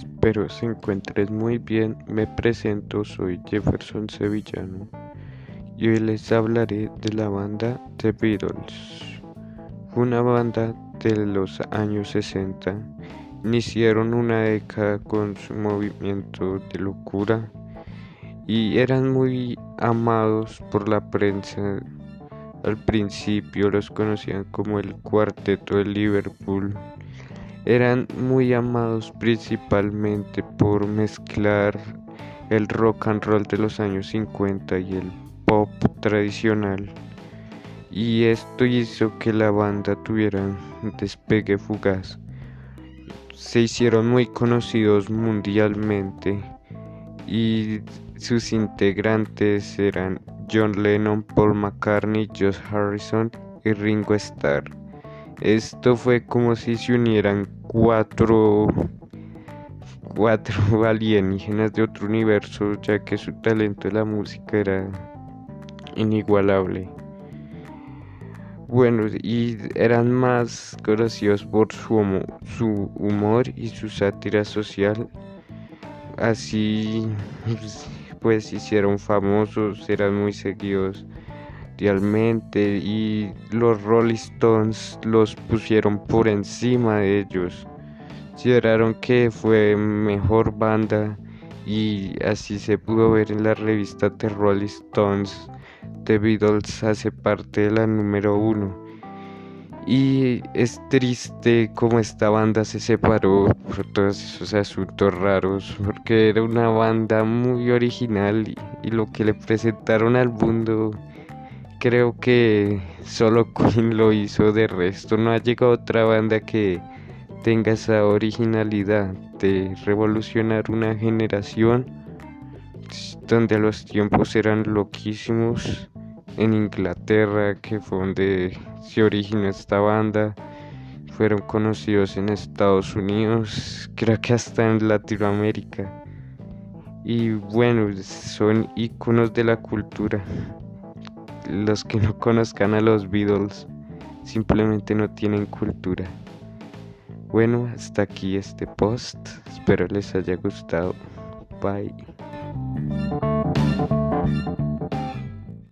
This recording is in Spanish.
Espero se encuentres muy bien. Me presento, soy Jefferson Sevillano y hoy les hablaré de la banda The Beatles. una banda de los años 60. Iniciaron una década con su movimiento de locura y eran muy amados por la prensa. Al principio los conocían como el Cuarteto de Liverpool eran muy amados principalmente por mezclar el rock and roll de los años 50 y el pop tradicional. Y esto hizo que la banda tuviera un despegue fugaz. Se hicieron muy conocidos mundialmente y sus integrantes eran John Lennon, Paul McCartney, Josh Harrison y Ringo Starr. Esto fue como si se unieran cuatro, cuatro alienígenas de otro universo, ya que su talento en la música era inigualable. Bueno, y eran más conocidos por su, su humor y su sátira social. Así, pues hicieron famosos, eran muy seguidos y los Rolling Stones los pusieron por encima de ellos. Consideraron que fue mejor banda y así se pudo ver en la revista The Rolling Stones. The Beatles hace parte de la número uno. Y es triste como esta banda se separó por todos esos asuntos raros, porque era una banda muy original y, y lo que le presentaron al mundo creo que solo Queen lo hizo, de resto no ha llegado otra banda que tenga esa originalidad de revolucionar una generación donde los tiempos eran loquísimos en Inglaterra, que fue donde se originó esta banda, fueron conocidos en Estados Unidos, creo que hasta en Latinoamérica. Y bueno, son iconos de la cultura los que no conozcan a los Beatles simplemente no tienen cultura. Bueno, hasta aquí este post. Espero les haya gustado. Bye.